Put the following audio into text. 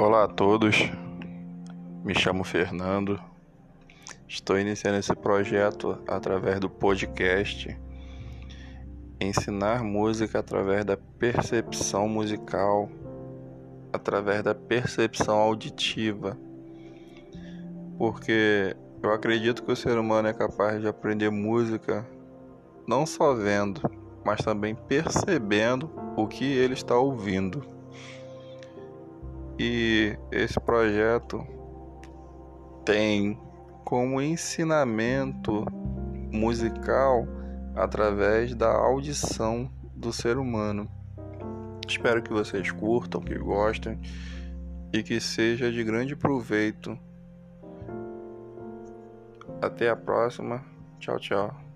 Olá a todos, me chamo Fernando, estou iniciando esse projeto através do podcast Ensinar música através da percepção musical, através da percepção auditiva, porque eu acredito que o ser humano é capaz de aprender música não só vendo, mas também percebendo o que ele está ouvindo. E esse projeto tem como ensinamento musical através da audição do ser humano. Espero que vocês curtam, que gostem e que seja de grande proveito. Até a próxima. Tchau, tchau.